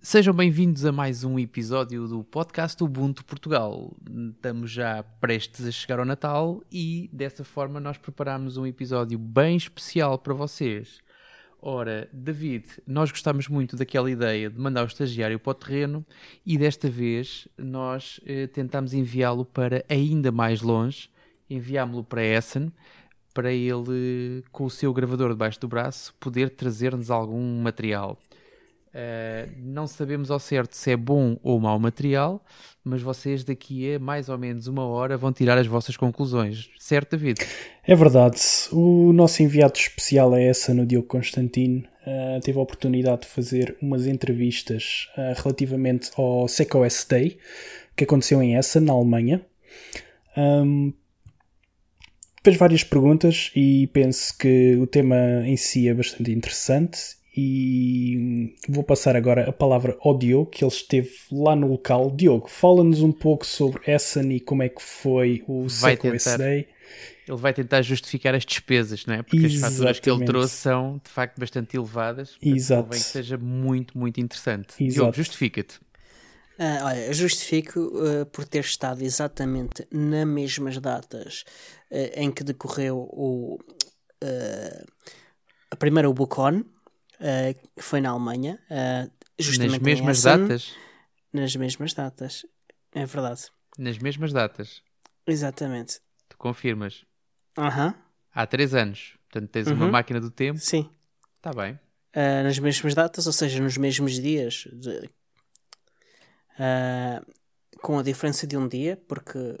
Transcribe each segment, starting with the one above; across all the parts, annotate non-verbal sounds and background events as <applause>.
Sejam bem-vindos a mais um episódio do podcast Ubuntu Portugal. Estamos já prestes a chegar ao Natal e dessa forma nós preparamos um episódio bem especial para vocês. Ora, David, nós gostamos muito daquela ideia de mandar o estagiário para o terreno e desta vez nós eh, tentamos enviá-lo para ainda mais longe, enviámo-lo para Essen, para ele, com o seu gravador debaixo do braço, poder trazer-nos algum material. Uh, não sabemos ao certo se é bom ou mau material, mas vocês daqui a mais ou menos uma hora vão tirar as vossas conclusões, certo, David? É verdade. O nosso enviado especial é essa no Diogo Constantino. Uh, teve a oportunidade de fazer umas entrevistas uh, relativamente ao SecOS Day, que aconteceu em Essen, na Alemanha. Um, fez várias perguntas e penso que o tema em si é bastante interessante e vou passar agora a palavra ao Diogo, que ele esteve lá no local. Diogo, fala-nos um pouco sobre Essen e como é que foi o vai tentar, Day. Ele vai tentar justificar as despesas, não é? Porque Exatamente. as faturas que ele trouxe são de facto bastante elevadas. Exato. Que seja muito, muito interessante. Exato. Diogo, justifica-te. Uh, olha, justifico uh, por ter estado exatamente nas mesmas datas uh, em que decorreu o, a primeira BookOn, uh, foi na Alemanha. Uh, justamente nas mesmas datas? Nas mesmas datas, é verdade. Nas mesmas datas? Exatamente. Tu confirmas? Aham. Há três anos. Portanto, tens uhum. uma máquina do tempo? Sim. Está bem. Uh, nas mesmas datas, ou seja, nos mesmos dias. De, com a diferença de um dia, porque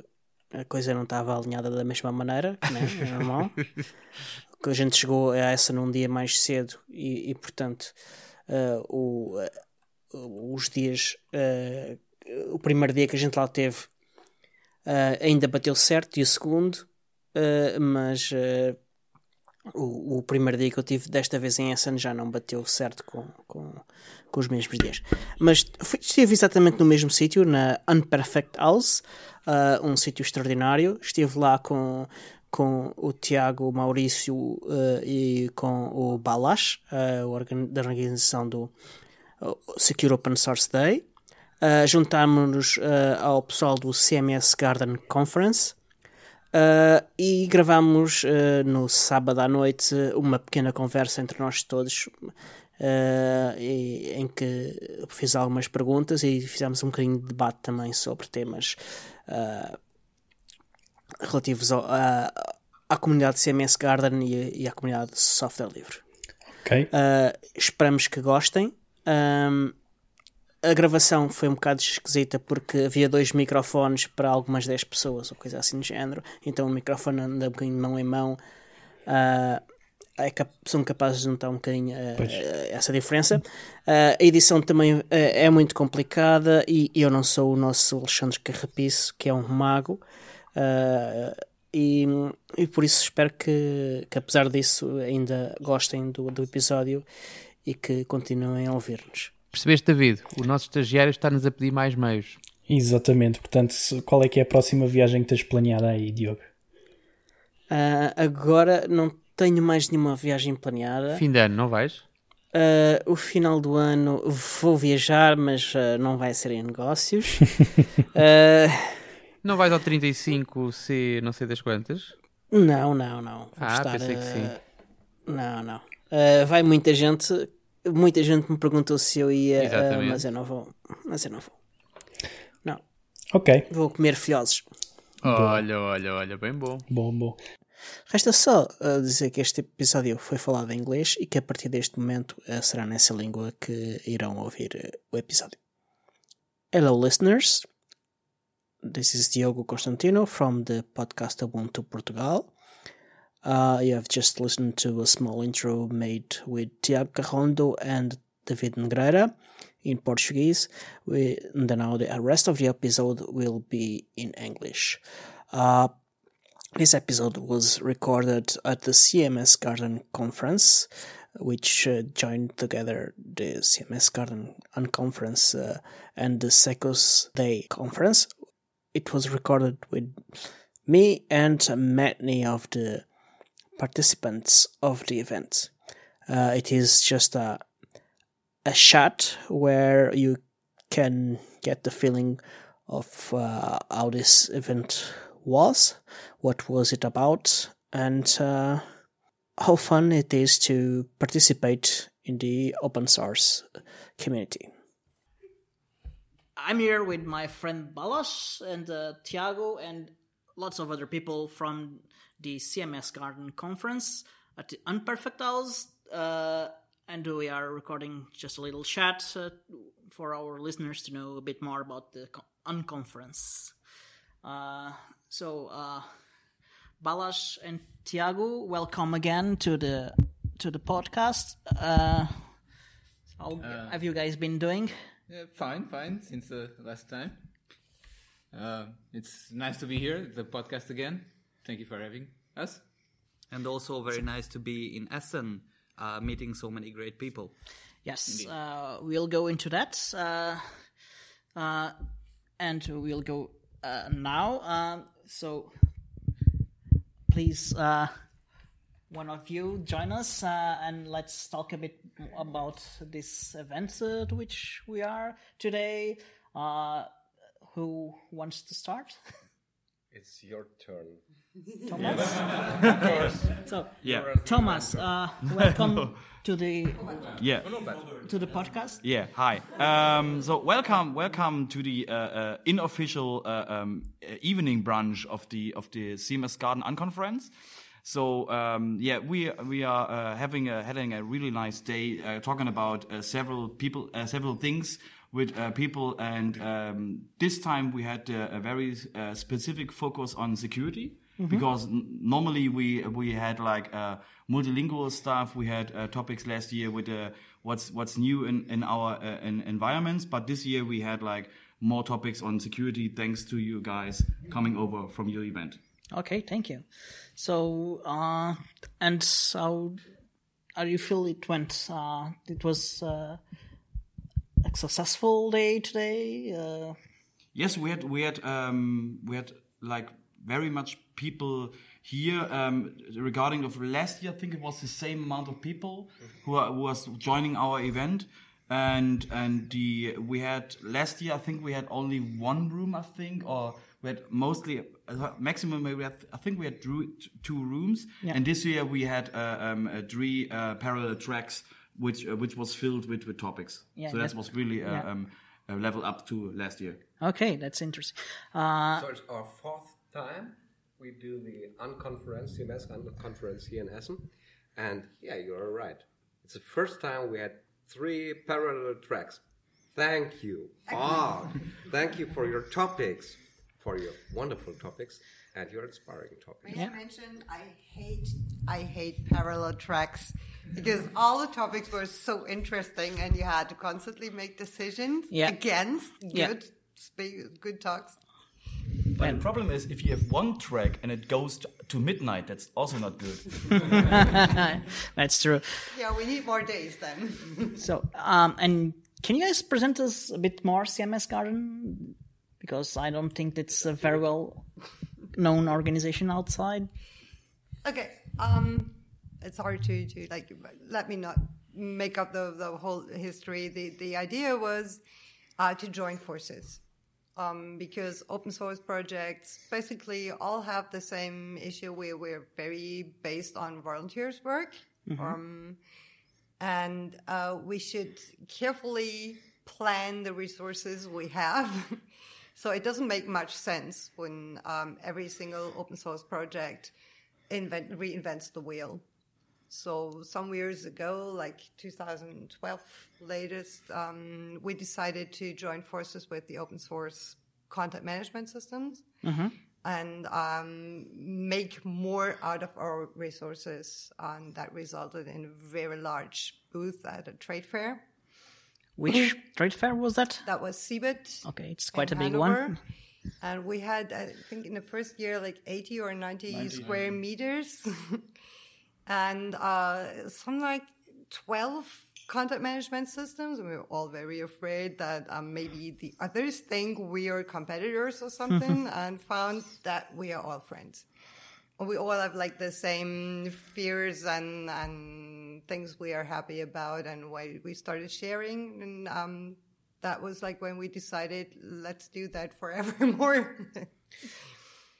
a coisa não estava alinhada da mesma maneira, né? é normal. <laughs> que a gente chegou a essa num dia mais cedo e, e portanto, uh, o, uh, os dias, uh, o primeiro dia que a gente lá teve ainda bateu certo e o segundo, mas o, o, primeiro dia que eu tive desta vez em Essen já não bateu certo com, com, com os mesmos dias. Mas fui, estive exatamente no mesmo sítio, na Unperfect House, um sítio extraordinário. Estive lá com com o Tiago Maurício uh, e com o Balash, uh, da organização do Secure Open Source Day. Uh, Juntámos-nos ao pessoal do CMS Garden Conference e gravámos no sábado à noite uma pequena conversa entre nós todos. E, em que fiz algumas perguntas e fizemos um bocadinho de debate também sobre temas relativos ao, à, à comunidade CMS Garden e, e à comunidade de software livre. Okay. Uh, esperamos que gostem. Um, a gravação foi um bocado esquisita porque havia dois microfones para algumas 10 pessoas ou coisa assim do género. Então o microfone anda um bocadinho de mão em mão. Uh, é cap são capazes de notar um bocadinho uh, essa diferença. Uh, a edição também é muito complicada e eu não sou o nosso Alexandre Carrapiço, que é um mago. Uh, e, e por isso espero que, que, apesar disso, ainda gostem do, do episódio e que continuem a ouvir-nos. Percebeste, David? O nosso estagiário está-nos a pedir mais meios. Exatamente. Portanto, qual é que é a próxima viagem que tens planeada aí, Diogo? Uh, agora não tenho mais nenhuma viagem planeada. Fim de ano, não vais? Uh, o final do ano vou viajar, mas uh, não vai ser em negócios. <laughs> Não vais ao 35C não sei das quantas? Não, não, não. Vou ah, estar, pensei que sim. Não, não. Uh, vai muita gente. Muita gente me perguntou se eu ia, uh, mas eu não vou. Mas eu não vou. Não. Ok. Vou comer fiozes. Olha, olha, olha, bem bom. Bom, bom. Resta só uh, dizer que este episódio foi falado em inglês e que a partir deste momento uh, será nessa língua que irão ouvir uh, o episódio. Hello, listeners. This is Diogo Constantino from the podcast Ubuntu Portugal. Uh, you have just listened to a small intro made with Tiago Carrondo and David Negreira in Portuguese. We, and now the rest of the episode will be in English. Uh, this episode was recorded at the CMS Garden Conference, which uh, joined together the CMS Garden Conference uh, and the SECOS Day Conference, it was recorded with me and many of the participants of the event. Uh, it is just a a chat where you can get the feeling of uh, how this event was, what was it about, and uh, how fun it is to participate in the open source community. I'm here with my friend Balázs and uh, Tiago and lots of other people from the CMS Garden conference at the Unperfect House. Uh, and we are recording just a little chat uh, for our listeners to know a bit more about the unconference. Uh, so, uh, Balázs and Tiago, welcome again to the to the podcast. Uh, how Uh, have you guys been doing? Yeah, fine, fine. Since the last time, uh, it's nice to be here. The podcast again. Thank you for having us. And also very nice to be in Essen, uh, meeting so many great people. Yes, uh, we'll go into that, uh, uh, and we'll go uh, now. Um, so, please, uh, one of you join us, uh, and let's talk a bit about this event uh, to which we are today. Uh, who wants to start? <laughs> It's your turn. Thomas. <laughs> Okay. So, Yeah. Thomas, uh, welcome <laughs> to the Yeah, to the podcast. yeah. Hi. Um, so welcome, welcome to the uh, uh, unofficial uh, um, uh, evening brunch of the of the CMS Garden Unconference. So um, yeah, we we are uh, having a having a really nice day, uh, talking about uh, several people, uh, several things with uh, people, and um, this time we had uh, a very uh, specific focus on security because n- normally we we had like uh, multilingual stuff. We had uh, topics last year with uh, what's what's new in in our uh, in environments, but this year we had like more topics on security thanks to you guys coming over from your event. Okay, thank you. So, uh, and so, how do you feel it went? Uh, it was uh, a successful day today. Uh, Yes, we had we had um, we had like very much people here um, regarding of last year. I think it was the same amount of people who, are, who was joining our event, and and the we had last year. I think we had only one room. I think or. We had mostly uh, maximum. maybe had, I think we had dru- two rooms, Yeah. and this year we had uh, um, uh, three uh, parallel tracks, which uh, which was filled with, with topics. Yeah, so that that- was really uh, yeah. um, a level up to last year. okay, that's interesting. Uh, So it's our fourth time we do the unconference, CMS unconference here in Essen. And yeah, you're right. It's the first time we had three parallel tracks. Thank you. Ah, thank you for your topics, for your wonderful topics and your inspiring topics. May I mention I hate I hate parallel tracks because all the topics were so interesting and you had to constantly make decisions Yeah. against Yeah. good spe- good talks. But the problem is if you have one track and it goes to, to midnight, that's also not good. <laughs> that's true. Yeah, we need more days then. So, um, and can you guys present us a bit more CMS Garden? Because I don't think it's a very well known organization outside. okay. Um it's hard to, to like let me not make up the, the whole history. The the idea was uh, to join forces. um, because open source projects basically all have the same issue where we're very based on volunteers work. Um, and uh, we should carefully plan the resources we have. <laughs> so it doesn't make much sense when um, every single open source project invent, reinvents the wheel. So some years ago, like 2012 latest, um, we decided to join forces with the open source content management systems and um, make more out of our resources. And that resulted in a very large booth at a trade fair. Which trade fair was that? That was CeBIT. Okay, it's quite a big Hanover. one. And we had, I think, in the first year, like 80 or 90, square meters. <laughs> and uh, some like 12 content management systems. And we were all very afraid that um, maybe the others think we are competitors or something <laughs> and found that we are all friends. We all have like the same fears and and things we are happy about and why we started sharing. And um, that was like when we decided let's do that forevermore <laughs>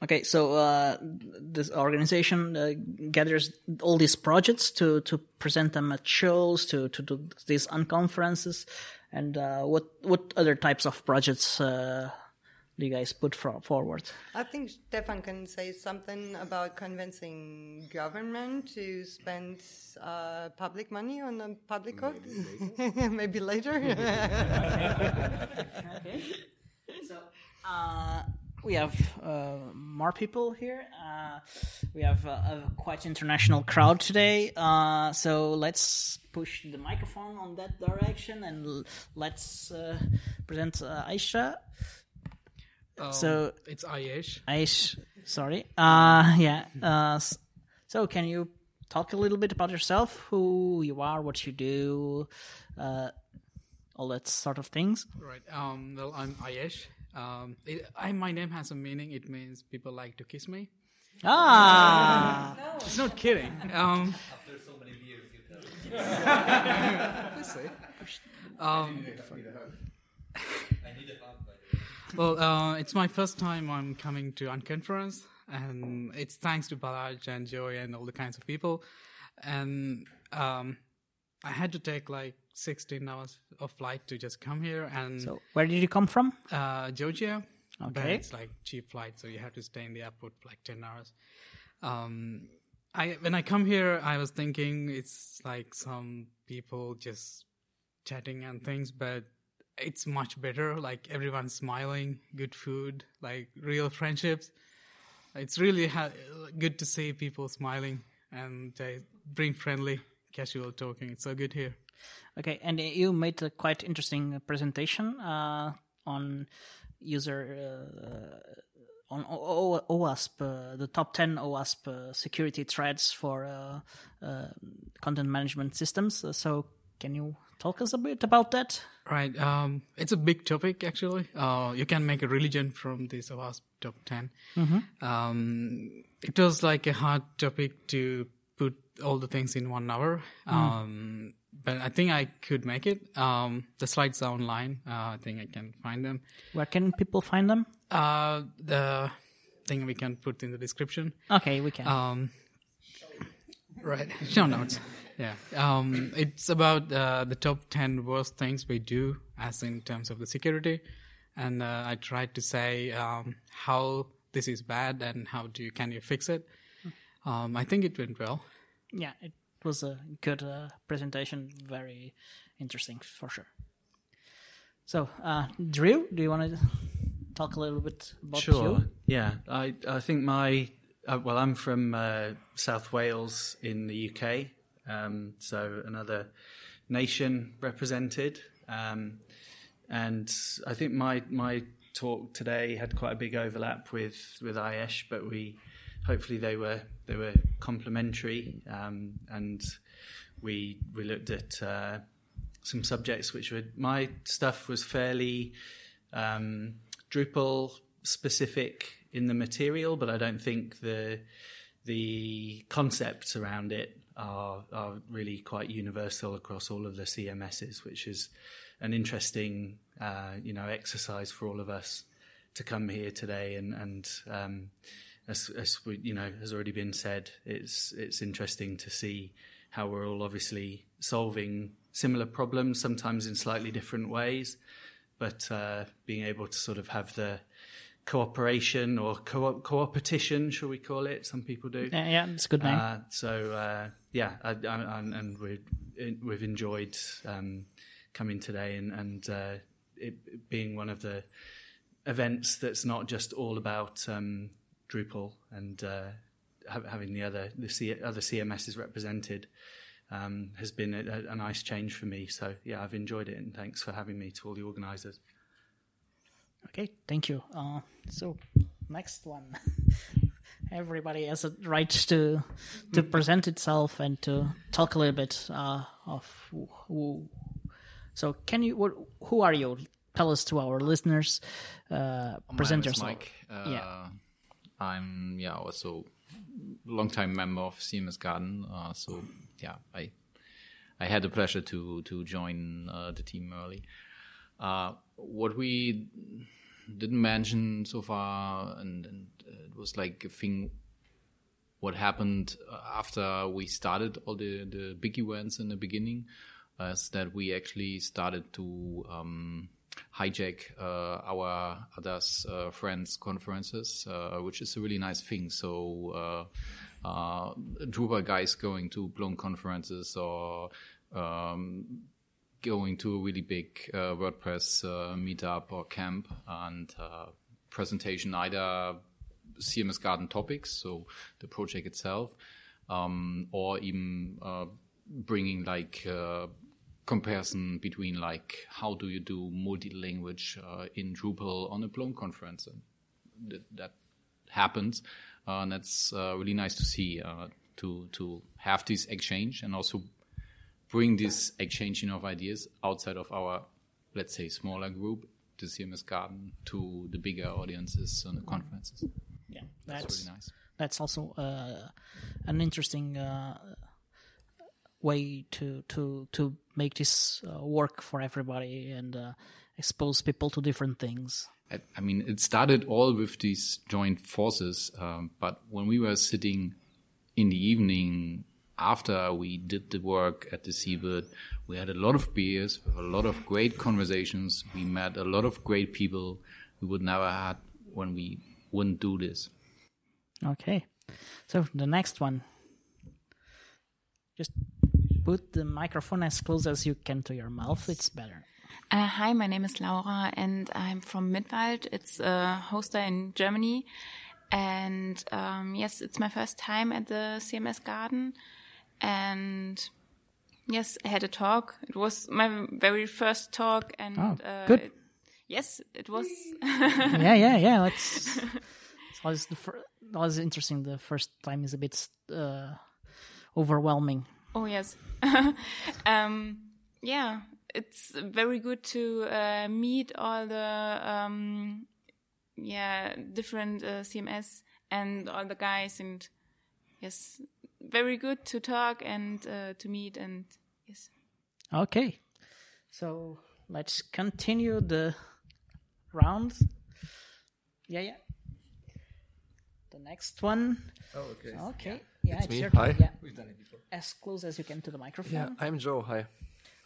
Okay, so uh, this organization uh, gathers all these projects to, to present them at shows, to, to do these unconferences, and uh, what what other types of projects uh, you guys put for, forward? I think Stefan can say something about convincing government to spend uh, public money on a public code. Maybe later. <laughs> <laughs> okay. So uh, we have uh, more people here. Uh, we have a, a quite international crowd today. Uh, so let's push the microphone on that direction and l- let's uh, present uh, Aisha. so it's Ayesh. Aish, sorry. Uh, yeah. Uh, so can you talk a little bit about yourself, who you are, what you do, uh, all that sort of things? Right. Um, well, I'm Ayesh. Um, it, I, my name has a meaning. It means people like to kiss me. Ah. <laughs> It's not kidding. Um, After so many years, you tell. <laughs> let's see. Um, I need a hug, by the way. Well, uh, it's my first time I'm coming to Unconference, and it's thanks to Balázs and Joy and all the kinds of people. And um, I had to take like 16 hours of flight to just come here. And So where did you come from? uh, Georgia. But Okay. it's like cheap flight, so you have to stay in the airport for like ten hours. Um, I when I come here, I was thinking it's like some people just chatting and things, but it's much better. Like everyone's smiling, good food, like real friendships. It's really ha- good to see people smiling and uh, bring friendly, casual talking. It's so good here. Okay, and you made a quite interesting presentation uh, on user uh, on O- O- OWASP, uh, the top ten OWASP uh, security threats for uh, uh, content management systems. Uh, So, can you talk us a bit about that? Right. Um, it's a big topic, actually. Uh, you can make a religion from this OWASP top 10. Um, it was like a hard topic to put all the things in one hour. Um, but I think I could make it. Um, the slides are online. Uh, I think I can find them. Where can people find them? Uh, the thing we can put in the description. Okay, we can. Um, right. Show notes. Yeah. Um, it's about uh, the top 10 worst things we do, as in terms of the security. And uh, I tried to say um, how this is bad and how do you, can you fix it. Um, I think it went well. yeah, it was a good uh, presentation. Very interesting, for sure. So, uh, Drew, do you want to talk a little bit about Sure. you? Yeah, I I think my uh, well, I'm from uh, South Wales in the UK, um, so another nation represented, um, and I think my my talk today had quite a big overlap with with Ayesh, but we hopefully they were they were complementary, um, and we we looked at. Uh, some subjects which were my stuff was fairly um, Drupal specific in the material, but I don't think the the concepts around it are are really quite universal across all of the CMSs, which is an interesting uh, you know exercise for all of us to come here today and and um, as, as we, you know has already been said, it's it's interesting to see how we're all obviously solving similar problems, sometimes in slightly different ways, but uh, being able to sort of have the cooperation or co- coopetition, shall we call it? Some people do. Yeah, yeah, it's a good name. Uh, so uh, yeah, I, I, and we we've enjoyed um, coming today and, and uh, it being one of the events that's not just all about um, Drupal and uh, ha- having the other the C- other CMSs represented. Um, has been a, a nice change for me. So yeah, I've enjoyed it, and thanks for having me to all the organisers. Okay, thank you. Uh, so, next one. <laughs> Everybody has a right to to present itself and to talk a little bit uh, of who, who. So, can you? What, who are you? Tell us to our listeners. Uh, present My name is yourself. Mike. Uh, Yeah. I'm yeah also longtime member of CMS Garden. Uh, so yeah, I I had the pleasure to to join uh, the team early. Uh, what we didn't mention so far, and, and it was like a thing. What happened after we started all the the big events in the beginning, is that we actually started to um, hijack uh, our others uh, friends conferences, uh, which is a really nice thing. So uh, Drupal guys going to Plone conferences or um, going to a really big uh, WordPress uh, meetup or camp and uh, presentation either CMS Garden topics, so the project itself, um, or even uh, bringing like uh, comparison between like how do you do multi-language in Drupal on a Plone conference, and th- that happens, and that's really nice to see to to have this exchange and also bring this exchanging of ideas outside of our, let's say, smaller group, the CMS Garden, to the bigger audiences and the conferences. Yeah, that's, that's really nice. That's also uh, an interesting uh, way to to to make this uh, work for everybody and uh, expose people to different things. I, I, mean, it started all with these joint forces, um, but when we were sitting in the evening after we did the work at the CeBIT, we had a lot of beers, a lot of great conversations. We met a lot of great people we would never had when we wouldn't do this. Okay, so the next one, just put the microphone as close as you can to your mouth. It's better. Uh, hi, my name is Laura, and I'm from Mittwald. It's a hoster in Germany. And um, yes, it's my first time at the CMS Garden and yes, I had a talk. It was my very first talk, and oh, uh, good. It, yes, it was. <laughs> yeah, yeah, yeah. That's it's always the fir- always interesting. The first time is a bit uh, overwhelming. Oh yes, <laughs> um, yeah. It's very good to uh, meet all the um, yeah different uh, CMS and all the guys and yes very good to talk and uh, to meet and yes. Okay, so let's continue the round. Yeah, yeah. The next one. Oh, okay. Okay. Yeah, it's, it's me. your Hi. Yeah. We've done it before. As close as you can to the microphone. Yeah, I'm Joe. Hi.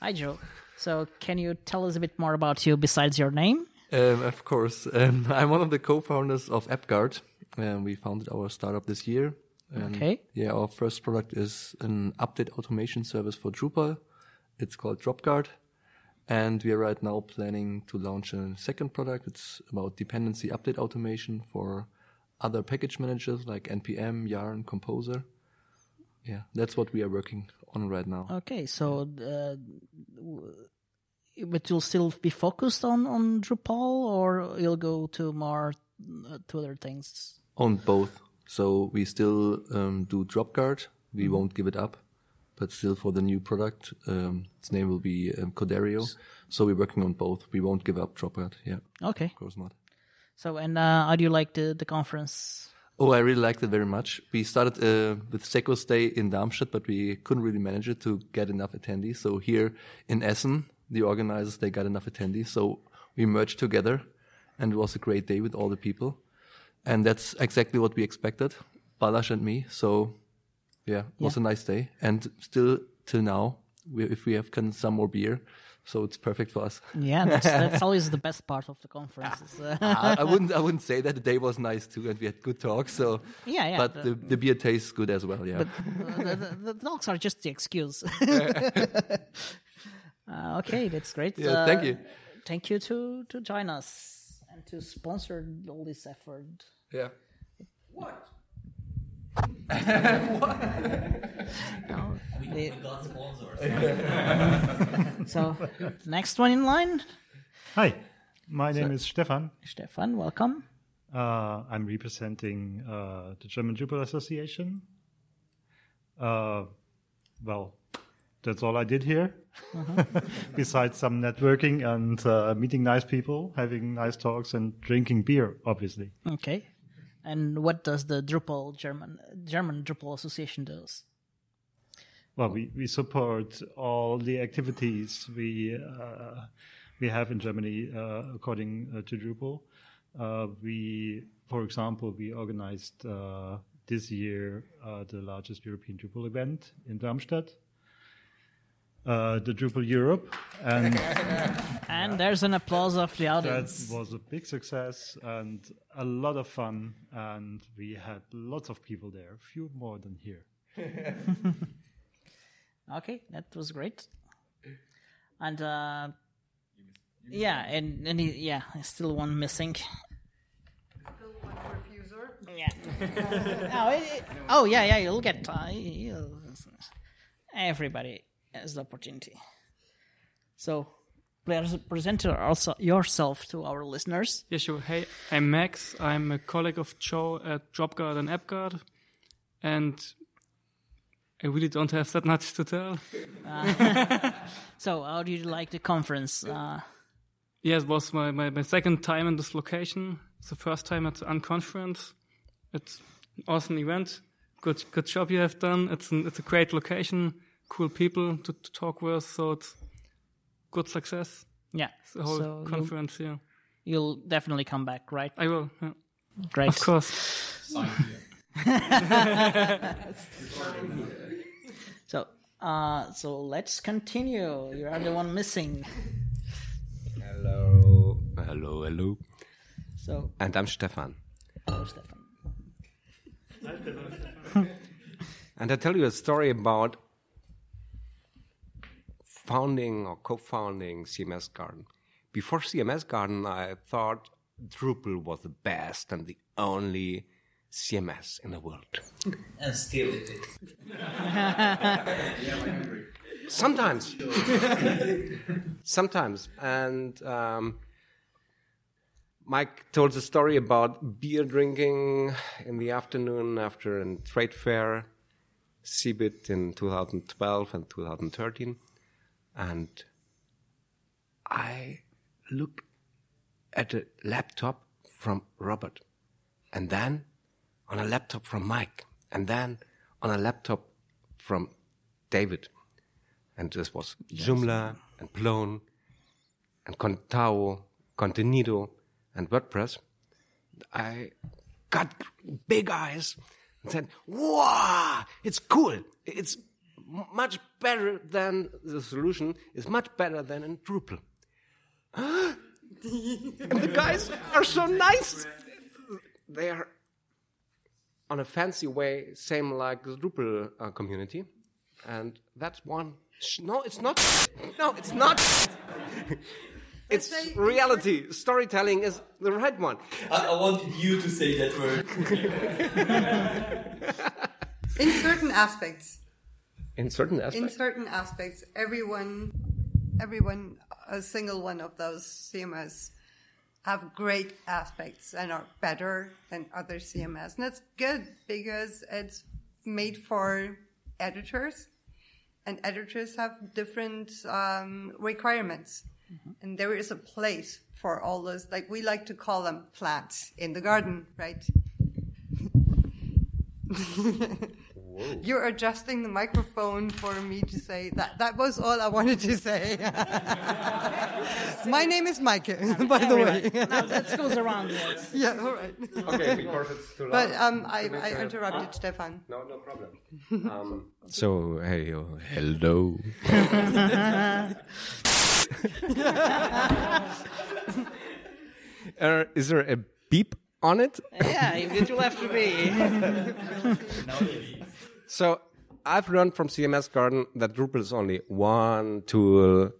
Hi, Joe. So, can you tell us a bit more about you besides your name? Um, of course. Um, <laughs> I'm one of the co-founders of AppGuard. Um, we founded our startup this year. And okay. Yeah, our first product is an update automation service for Drupal. It's called DropGuard. And we are right now planning to launch a second product. It's about dependency update automation for other package managers like NPM, Yarn, Composer. Yeah, that's what we are working on right now. Okay, so uh, but you'll still be focused on on Drupal, or you'll go to more uh, to other things? On both. So we still um, do DropGuard. We mm-hmm. won't give it up, but still for the new product, um, its name will be um, Coderio. So we're working on both. We won't give up DropGuard. Yeah. Okay. Of course not. So and uh, how do you like the the conference? Oh, I really liked it very much. We started uh, with Secos Day in Darmstadt, but we couldn't really manage it to get enough attendees. So here in Essen, the organizers they got enough attendees, so we merged together, and it was a great day with all the people and that's exactly what we expected, Balázs and me. So, yeah, it was a nice day, and still till now, we, if we have can some more beer, so it's perfect for us. Yeah, that's, that's <laughs> always the best part of the conferences. I, I wouldn't, I wouldn't say that the day was nice too, and we had good talks. So, Yeah, yeah, but the- the, the beer tastes good as well. Yeah. But uh, the, the, the dogs are just the excuse. <laughs> <laughs> uh, okay, that's great. Yeah, thank Uh, you. Thank you to to join us and to sponsor all this effort. yeah. What? <laughs> No, the- got sponsors. <laughs> so, next one in line, Hi, my name is Stefan. Stefan. Welcome. Uh, I'm representing uh, the German Drupal Association. Uh, well, that's all I did here. <laughs> Besides some networking and uh, meeting nice people, having nice talks, and drinking beer, obviously. Okay. And what does the Drupal German German Drupal Association does? Well, we, we support all the activities we uh, we have in Germany uh, according uh, to Drupal. Uh, we, for example, we organized uh, this year uh, the largest European Drupal event in Darmstadt, the Drupal Europe, and <laughs> and there's an applause of the audience. That was a big success and a lot of fun, and we had lots of people there, few more than here. <laughs> Okay, that was great. And uh, yeah, and, and he, yeah, still one missing. Still one refuser. Yeah. <laughs> oh, it, it, oh, yeah, yeah. You'll get uh, you'll, everybody has the opportunity. So, please present also yourself to our listeners. Yeah, sure. Hey, I'm Max. I'm a colleague of Joe at DropGuard and AppGuard, and I really don't have that much to tell. Uh, <laughs> so, how did you like the conference? Uh, yeah, it was my, my, my, second time in this location. It's the first time at the Unconference. It's an awesome event. Good good job you have done. It's an, it's a great location, cool people to, to talk with. So it's good success. Yeah, it's the whole so conference. You'll, yeah, you'll definitely come back, right? I will. Yeah. Great, of course. <laughs> So, uh, so let's continue. You are the one missing. Hello, hello, hello. So, and I'm Stefan. Hello, Stefan. and I tell you a story about founding or co-founding CMS Garden. Before CMS Garden, I thought Drupal was the best and the only CMS in the world. And still it is. Sometimes. Sometimes. And um, Mike told a story about beer drinking in the afternoon after a trade fair, CeBIT in 2012 and 2013. And I look at a laptop from Robert. And then on a laptop from Mike, and then on a laptop from David. And this was yes. Joomla and Plone and Contao, Contenido and WordPress. I got big eyes and said, wow, it's cool. It's much better than the solution is much better than in Drupal. <gasps> and the guys are so nice. They are on a fancy way, same like the Drupal uh, community. And that's one. No, it's not. No, it's not. <laughs> it's reality. Storytelling is the right one. I, I wanted you to say that word. <laughs> In certain aspects. In certain aspects. In certain aspects, everyone, everyone, a single one of those CMS have great aspects and are better than other CMS. And that's good because it's made for editors and editors have different um, requirements. Mm-hmm. And there is a place for all those, like we like to call them plants in the garden, right? <laughs> You're adjusting the microphone for me to say that. That was all I wanted to say. <laughs> My name is Mike, <laughs> by the way. no, that goes around. Yes. Yeah, all right. Okay, because it's too loud. But um, I, I interrupted huh? Stefan. No, no problem. <laughs> Um, so, hey, oh, hello. uh, is there a beep on it? Yeah, it will have to be. So I've learned from CMS Garden that Drupal is only one tool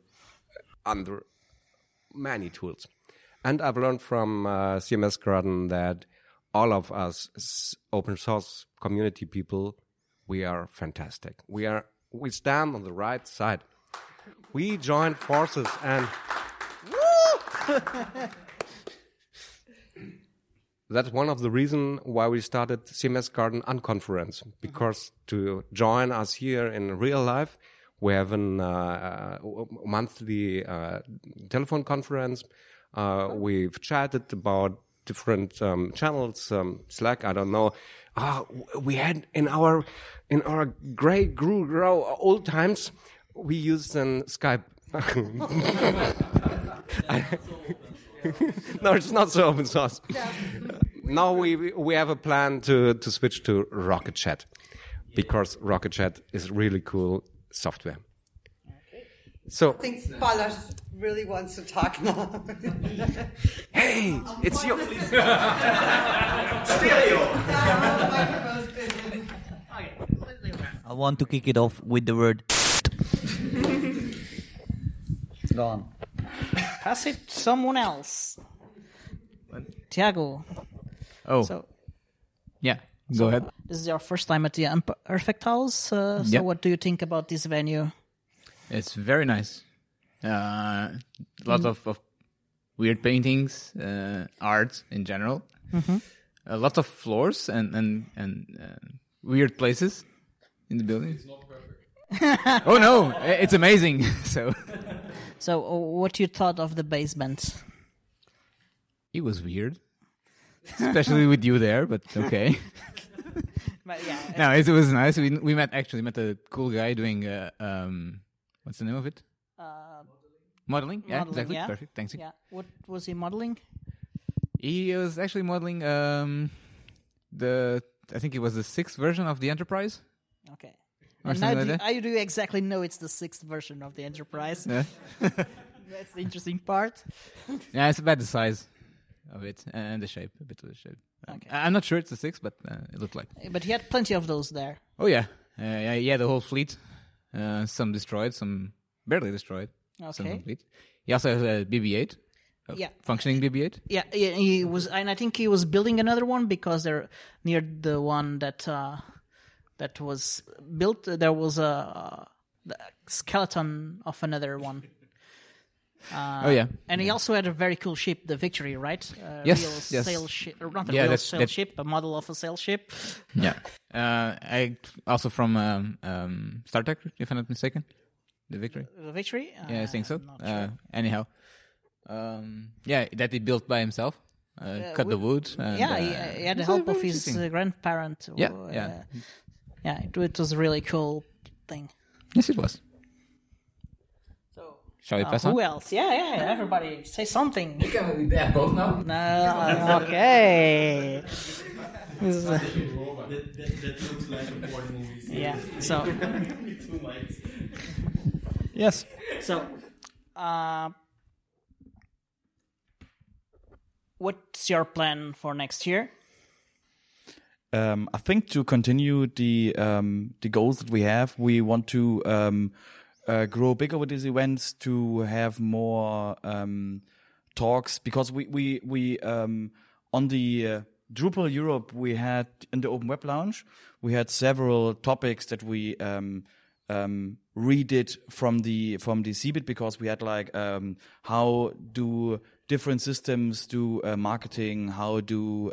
under many tools. And I've learned from uh, CMS Garden that all of us open source community people, we are fantastic. We are we stand on the right side. We join forces and <laughs> <laughs> that's one of the reasons why we started CMS Garden Unconference because to join us here in real life, we have a uh, monthly uh, telephone conference. Uh, we've chatted about different um, channels, um, Slack, I don't know. Ah, we had in our in our great grew grow old times, we used an Skype. <laughs> <laughs> I- <laughs> no, it's not so open source. Now we we have a plan to to switch to Rocket Chat because Rocket Chat is really cool software. So I think Spalas really wants to talk now. <laughs> hey, it's your <laughs> <laughs> I want to kick it off with the word. It's gone. Pass it to someone else. Tiago. Oh. So, Yeah, go so ahead. This is your first time at the Perfect House. Uh, so, Yep. what do you think about this venue? It's very nice. Uh, lots Mhm. of, of weird paintings, uh, art in general. Mhm. A lot of floors and and and uh, weird places in the building. <laughs> oh no, it's amazing. <laughs> so So, uh, what you thought of the basement? it was weird, especially with you there. But <laughs> okay. But yeah, <laughs> no, it, was nice. We we met actually met a cool guy doing uh, um, what's the name of it? Uh, Modeling. Yeah, modeling, exactly. yeah. Perfect. Thanks. Yeah. What was he modeling? He was actually modeling um, the I think it was the sixth version of the Enterprise. Okay. Or And how something do, like that. do you exactly know it's the sixth version of the Enterprise? Yeah. <laughs> That's the interesting part. Yeah, it's about the size of it and the shape, a bit of the shape. Um, Okay. I'm not sure it's a six, but uh, it looked like. But he had plenty of those there. Oh yeah, uh, yeah, yeah, the whole fleet. Uh, some destroyed, some barely destroyed. Some Okay. complete. He also has a BB-8, a Yeah. functioning BB-8. Yeah, he, he was, and I think he was building another one because they're near the one that uh, that was built. There was a, the skeleton of another one. Uh, Oh, yeah. and he also had a very cool ship, the Victory, right? Uh, Yes, real yes. sail ship, or not a Yeah, real that's- sail that- ship, a model of a sail ship. <laughs> Yeah. Uh, I also from um, um, Star Trek, if I'm not mistaken, the Victory. The Victory? yeah, I think so. Uh, not Uh, sure. anyhow, um, yeah, that he built by himself. Uh, Uh, cut the wood. And, yeah, he, uh, he had the uh, help of his uh, grandparent. Yeah, yeah. uh, yeah. It, it was a really cool thing. Yes, it was. So, Shall we uh, pass who on? else? Yeah, yeah. Everybody, say something. You can be there both now. No, okay. This That, that, that looks like a porn movie. Yeah, so- <laughs> Two mics. Yes. So, uh, what's your plan for next year? Um, I think to continue the um, the goals that we have, we want to um, uh, grow bigger with these events to have more um, talks because we we we um, on the uh, Drupal Europe we had in the Open Web Lounge we had several topics that we um, um, redid from the from the CeBIT because we had like um, how do different systems do uh, marketing, how do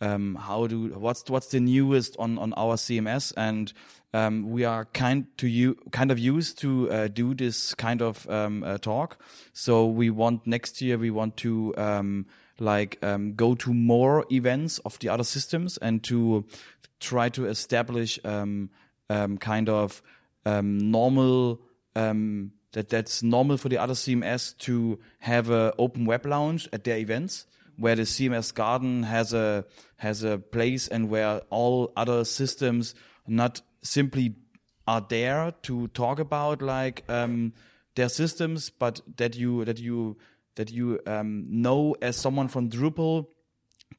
um, how do what's what's the newest on on our CMS, and um, we are kind to you kind of used to uh, do this kind of um, uh, talk. So we want next year we want to um, like um, go to more events of the other systems and to try to establish um, kind of normal that that's normal for the other CMS to have a open web lounge at their events where the CMS garden has a has a place and where all other systems not simply are there to talk about like um, their systems, but that you that you that you um, know as someone from Drupal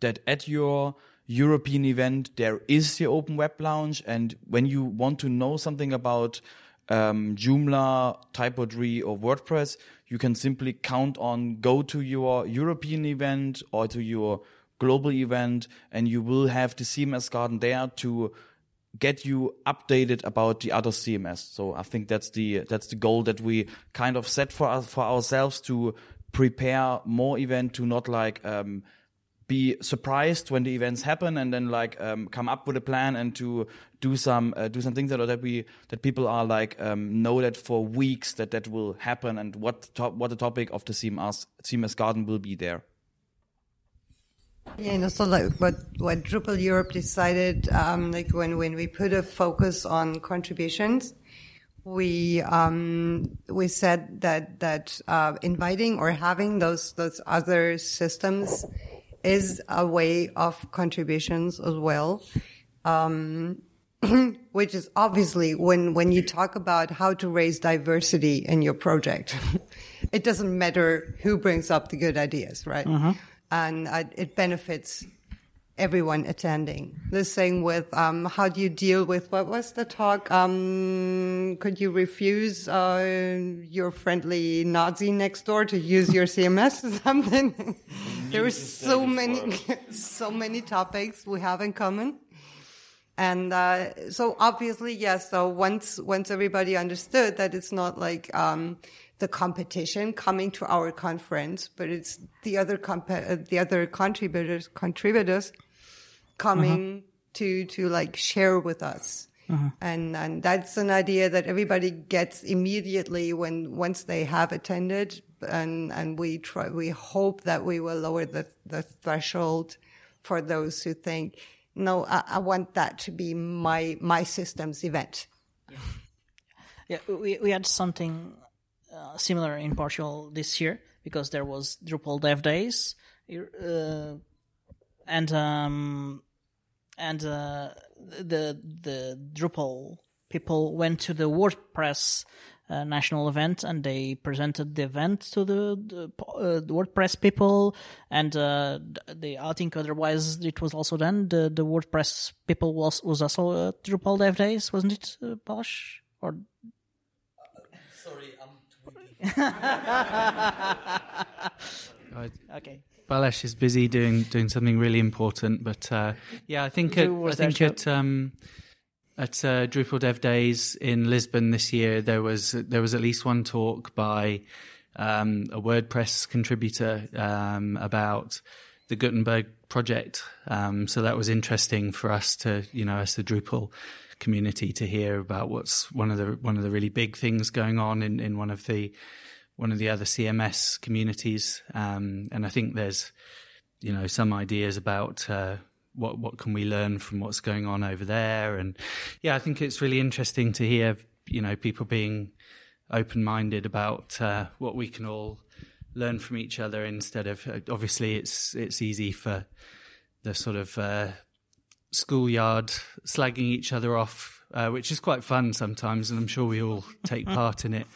that at your European event there is the open web lounge, and when you want to know something about um, Joomla, Typo3, or WordPress, you can simply count on go to your European event or to your global event, and you will have the CMS garden there to get you updated about the other CMS. So I think that's the that's the goal that we kind of set for us for ourselves to prepare more event to not like um, be surprised when the events happen and then like um, come up with a plan and to do some uh, do some things that that we that people are like um, know that for weeks that that will happen and what top, what the topic of the CMS CMS garden will be there. Yeah, and also like what what Drupal Europe decided, um, like when when we put a focus on contributions, we um, we said that that uh, inviting or having those those other systems is a way of contributions as well. Um, <clears throat> which is obviously when when you talk about how to raise diversity in your project, <laughs> it doesn't matter who brings up the good ideas, right? Mhm. And uh, it benefits everyone attending. The same with um, how do you deal with what was the talk? Um, could you refuse uh, your friendly Nazi next door to use your CMS or <laughs> something? There are so many, <laughs> so many topics we have in common. And uh, so obviously, yes. So once once everybody understood that it's not like um, the competition coming to our conference, but it's the other comp- uh, the other contributors contributors coming to to like share with us. Mhm. And and that's an idea that everybody gets immediately when once they have attended, and and we try we hope that we will lower the the threshold for those who think, no, I, I want that to be my my system's event. Yeah, we we had something uh, similar in Portugal this year because there was Drupal Dev Days, uh, and um, and uh, the the Drupal people went to the WordPress uh, national event and they presented the event to the, the, uh, WordPress people and uh, the I think otherwise it was also done the the WordPress people was was also at Drupal Dev Days wasn't it uh, Polish or Sorry, I'm <laughs> Right. Okay. Balázs is busy doing doing something really important, but uh, yeah, I think at, I think at um, at uh, Drupal Dev Days in Lisbon this year there was there was at least one talk by um, a WordPress contributor um, about the Gutenberg project. Um, so that was interesting for us to you know as the Drupal community to hear about what's one of the one of the really big things going on in, in one of the one of the other CMS communities, um, and I think there's, you know, some ideas about uh, what what can we learn from what's going on over there, and yeah, I think it's really interesting to hear, you know, people being open-minded about uh, what we can all learn from each other instead of uh, obviously it's it's easy for the sort of uh, schoolyard slagging each other off, uh, which is quite fun sometimes, and I'm sure we all take <laughs> part in it.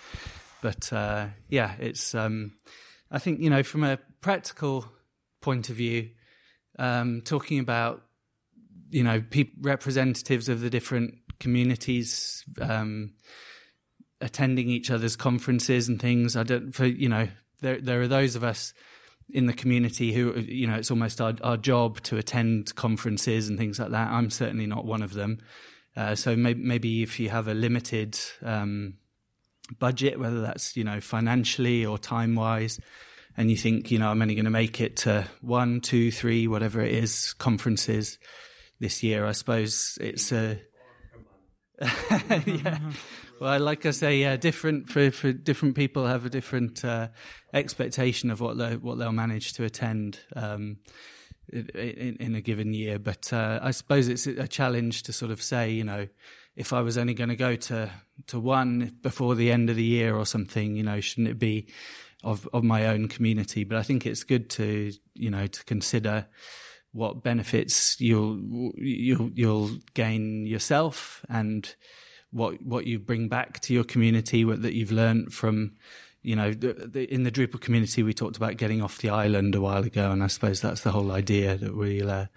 But uh, yeah, it's. Um, I think you know from a practical point of view, um, talking about you know peop representatives of the different communities um, attending each other's conferences and things. I don't for you know there there are those of us in the community who you know it's almost our, our job to attend conferences and things like that. I'm certainly not one of them. Uh, so maybe, maybe if you have a limited um, budget, whether that's you know financially or time wise, and you think you know I'm only going to make it to one, two, three, whatever it is, conferences this year. I suppose it's a <laughs> yeah. Well, like I say, yeah, different for, for different people have a different uh, expectation of what they what they'll manage to attend um, in, in a given year. But uh, I suppose it's a challenge to sort of say, you know, if I was only going to go to to one before the end of the year or something, you know, shouldn't it be of of my own community? But I think it's good to you know to consider what benefits you'll you'll you'll gain yourself and what what you bring back to your community what, that you've learned from you know the, the, in the Drupal community we talked about getting off the island a while ago and I suppose that's the whole idea that we'll uh,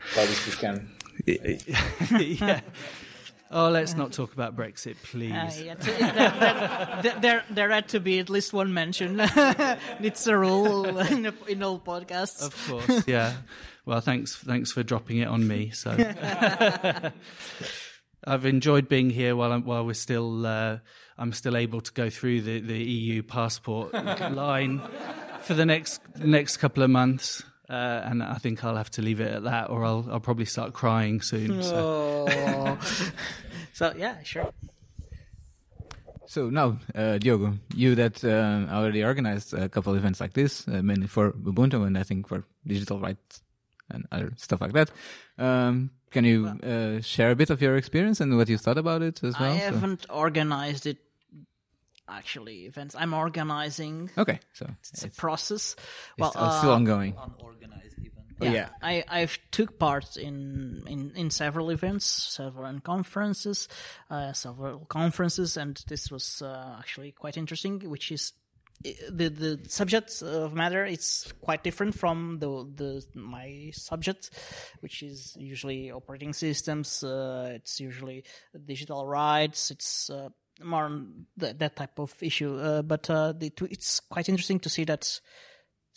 <laughs> yeah Oh, let's not talk about Brexit, please. Uh, yeah, there, there, there, there had to be at least one mention. <laughs> it's a rule in, a, in all podcasts. Of course, yeah. Well, thanks, thanks for dropping it on me. So, <laughs> I've enjoyed being here while I'm, while we're still, uh, I'm still able to go through the, the EU passport line for the next next couple of months. Uh, and I think I'll have to leave it at that, or I'll I'll probably start crying soon. So. Oh. <laughs> so yeah, sure. So now, uh, Diogo, you that uh, already organized a couple of events like this, uh, mainly for Ubuntu and I think for digital rights and other stuff like that. Um, can you uh, share a bit of your experience and what you thought about it as well? I haven't organized it actually events. I'm organizing. Okay, so it's, a process. it's Well, still- still uh, ongoing. Unorganized even. Yeah, Yeah. I I've took part in in in several events, several conferences, uh, several conferences, and this was uh, actually quite interesting. Which is the the subject of matter is quite different from the the my subject, which is usually operating systems. Uh, it's usually digital rights. It's uh, more on that, that type of issue. Uh, but uh, the, it's quite interesting to see that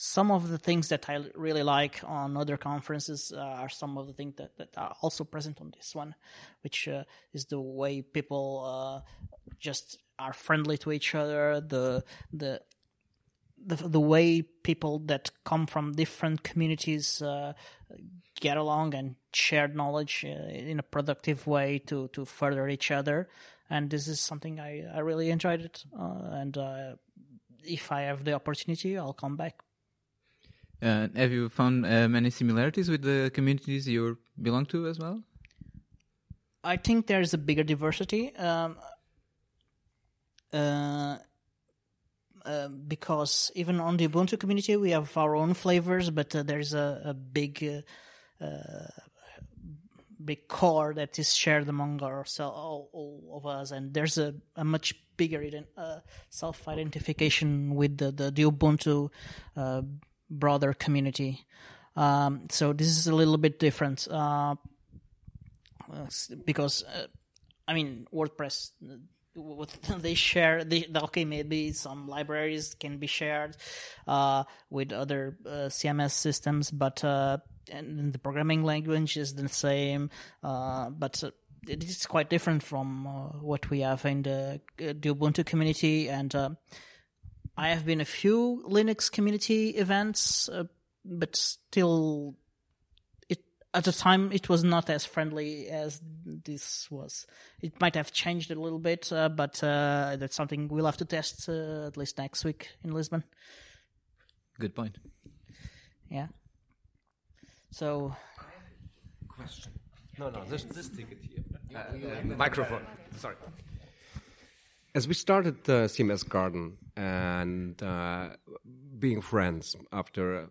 some of the things that I really like on other conferences uh, are some of the things that, that are also present on this one, which uh, is the way people uh, just are friendly to each other, the the the the way people that come from different communities uh, get along and share knowledge uh, in a productive way to to further each other, and this is something I I really enjoyed it, uh, and uh, if I have the opportunity, I'll come back. Uh, have you found uh, many similarities with the communities you belong to as well? I think there's a bigger diversity um, uh, because even on the Ubuntu community we have our own flavors, but uh, there's a, a big uh, uh, big core that is shared among ourselves, all, all of us, and there's a, a much bigger uh, self-identification with the, the, the Ubuntu uh, broader community. Um, so this is a little bit different. Uh, uh, because uh, I mean WordPress uh, what <laughs> they share they, okay maybe some libraries can be shared uh, with other uh, CMS systems but uh, and the programming language is the same uh, but uh, it is quite different from uh, what we have in the, uh, the Ubuntu community and uh, I have been a few Linux community events uh, but still it at the time it was not as friendly as this was. It might have changed a little bit, uh, but uh, that's something we'll have to test uh, at least next week in Lisbon. Good point. Yeah. So Question. No, no, this this ticket here. Uh, uh, microphone. Sorry. As we started uh, CMS Garden and uh, being friends after uh,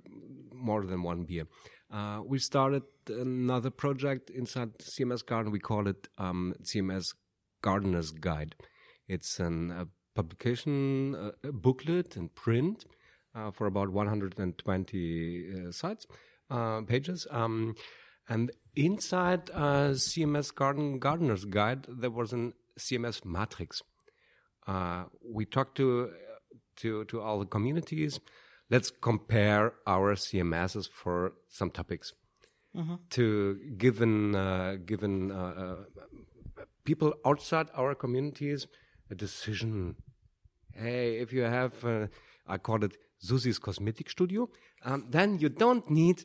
more than one beer, uh, we started another project inside CMS Garden. We call it um, CMS Gardener's Guide. It's an, a publication uh, a booklet in print uh, for about 120 uh, sites, uh, pages. Um, and inside uh, CMS Garden Gardener's Guide, there was an CMS matrix. Uh, we talked to to to all the communities. Let's compare our CMSs for some topics Mhm. to given uh, given uh, uh, people outside our communities a decision. Hey, if you have, uh, I call it Susie's Cosmetic Studio, um, then you don't need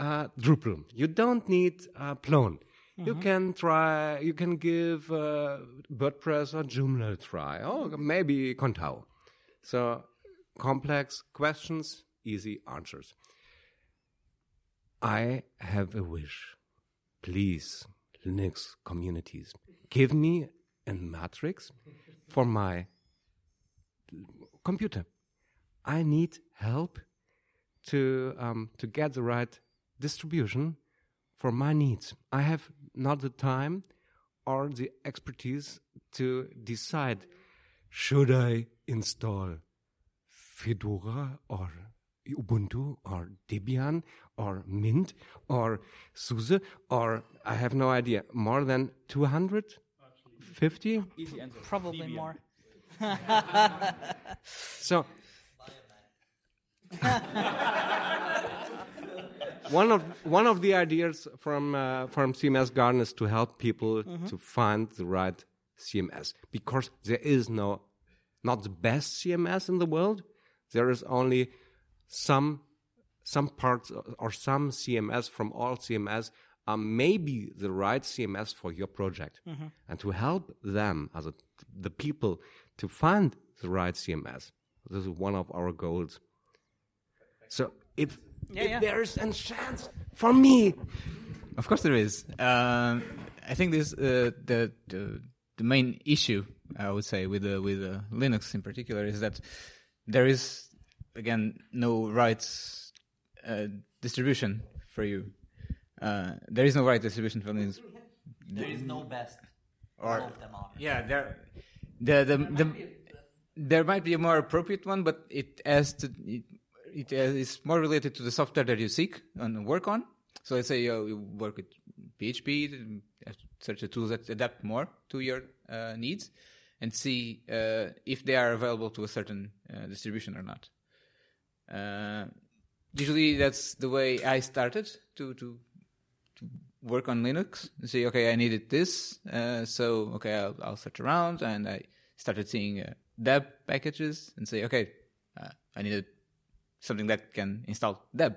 uh, Drupal. You don't need uh, Plone. You Mhm. can try. You can give uh, WordPress or Joomla a try, or maybe Contao. So complex questions, easy answers. I have a wish. Please, Linux communities, give me a matrix for my computer. I need help to um, to get the right distribution for my needs. I have not the time or the expertise to decide should I install Fedora or Ubuntu or Debian or Mint or SUSE or I have no idea. More than 250? probably more. <laughs> So <laughs> <laughs> one of one of the ideas from uh, from CMS Garden is to help people Mhm. to find the right CMS because there is no not the best CMS in the world. There is only some some parts or some CMS from all CMS are maybe the right CMS for your project, Mhm. and to help them as a, the people to find the right CMS. This is one of our goals. So if Yeah, if yeah. there's a chance for me. Of course, there is. Um, I think this uh, the, the the main issue I would say with uh, with uh, Linux in particular is that there is again no rights uh, distribution for you. Uh, there is no right distribution for Linux. There is no best. Or All of them are. yeah, there the the, the there might be a more appropriate one, but it has to it, it is more related to the software that you seek and work on. So let's say you, you work with PHP, uh, search the tools that adapt more to your uh, needs, and see uh, if they are available to a certain uh, distribution or not. Uh, usually, that's the way I started to to to work on Linux. See, okay, I needed this, uh, so okay, I'll, I'll search around, and I started seeing uh, deb packages and say, okay, uh, I needed something that can install deb,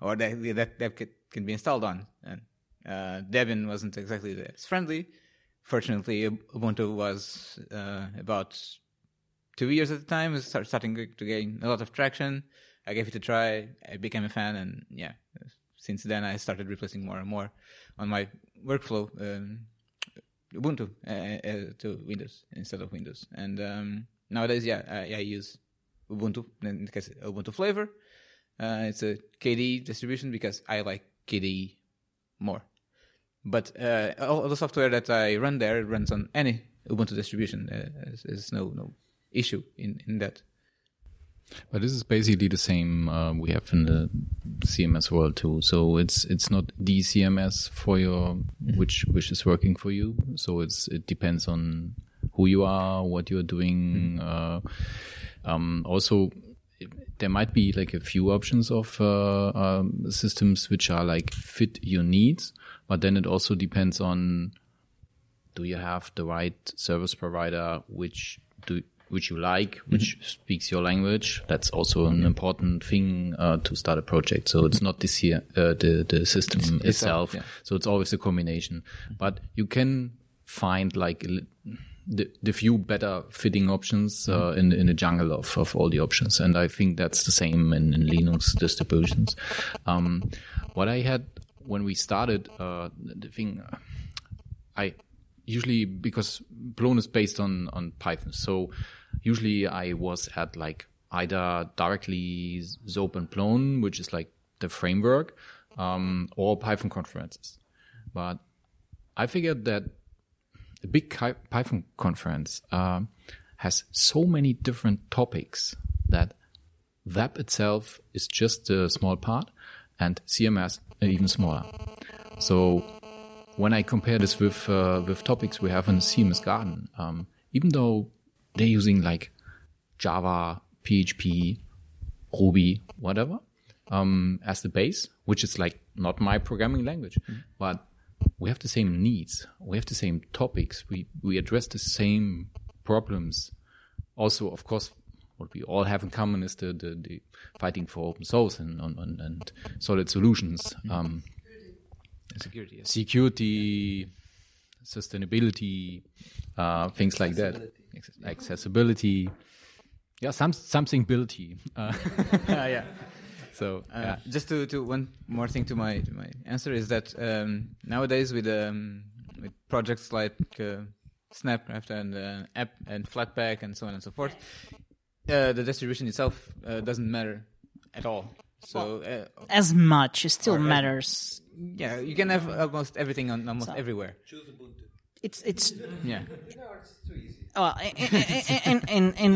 or that that deb can, be installed on. And uh, Debian wasn't exactly as friendly. Fortunately, Ubuntu was uh, about two years at the time. Was starting to gain a lot of traction. I gave it a try. I became a fan, and yeah, since then I started replacing more and more on my workflow um, Ubuntu uh, uh, to Windows instead of Windows. And um, nowadays, yeah, I, I use Ubuntu in case Ubuntu Flavor. Uh, it's a KDE distribution because I like KDE more. But uh, all the software that I run there runs on any Ubuntu distribution. Uh, there's, no no issue in, in that. But this is basically the same uh, we have in the CMS world too. So it's it's not the CMS for your which which is working for you. So it's it depends on who you are, what you're doing. Uh, um, also, there might be like a few options of uh, um, systems which are like fit your needs, but then it also depends on do you have the right service provider which do which you like, which speaks your language. That's also an important thing uh, to start a project. So it's not this here, uh, the the system It's- itself. itself, yeah. So it's always a combination. But you can find like the, the few better fitting options uh, in in the jungle of, of all the options, and I think that's the same in, in Linux distributions. Um, what I had when we started uh, the thing, I usually because Plone is based on on Python, so usually I was at like either directly Zope and Plone, which is like the framework, um, or Python conferences. But I figured that a big Python conference um, has so many different topics that web itself is just a small part, and CMS even smaller. So when I compare this with uh, with topics we have in CMS Garden, um, even though they're using like Java, PHP, Ruby, whatever, um, as the base, which is like not my programming language, but we have the same needs, we have the same topics, we we address the same problems. Also, of course, what we all have in common is the the, the fighting for open source and and, and, solid solutions. Um, Security, yes. security, sustainability, uh, things like that, accessibility. Yeah, some something ability. Uh, <laughs> <laughs> yeah. So Uh, yeah. Just to, to one more thing to my to my answer is that um, nowadays with um, with projects like uh, Snapcraft and uh, App and Flatpak and so on and so forth, uh, the distribution itself uh, doesn't matter at all. So uh, As much, it still or as- matters. yeah, you can have almost everything on almost So- everywhere. Choose Ubuntu. It's it's Yeah. No, it's too easy. well, in in, in, <laughs> in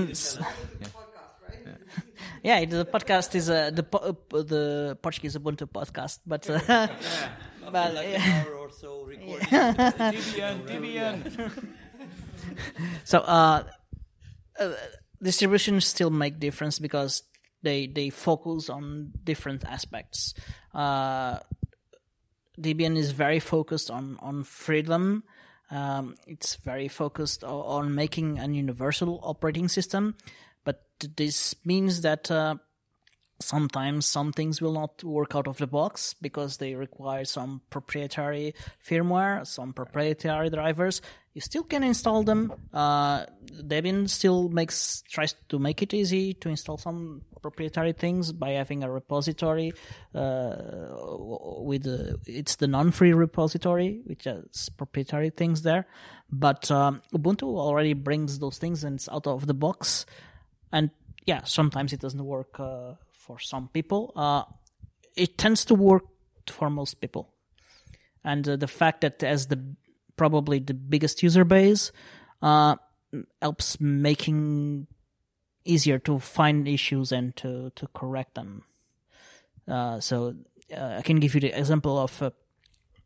yeah, it- the podcast is uh, the po- uh, the Portuguese Ubuntu podcast, but uh, <laughs> but like yeah. an hour or so <laughs> recording. Debian, Debian. <laughs> so uh, uh, distributions still make difference because they they focus on different aspects. Uh, Debian is very focused on on freedom. Um, it's very focused o- on making an universal operating system, but this means that uh, sometimes some things will not work out of the box because they require some proprietary firmware, some proprietary drivers. You still can install them. Uh, Debian still makes tries to make it easy to install some proprietary things by having a repository uh, with uh, it's the non-free repository which has proprietary things there but um, ubuntu already brings those things and it's out of the box and yeah sometimes it doesn't work uh, for some people uh, it tends to work for most people and uh, the fact that as the probably the biggest user base uh, helps making easier to find issues and to to correct them. Uh, so uh, I can give you the example of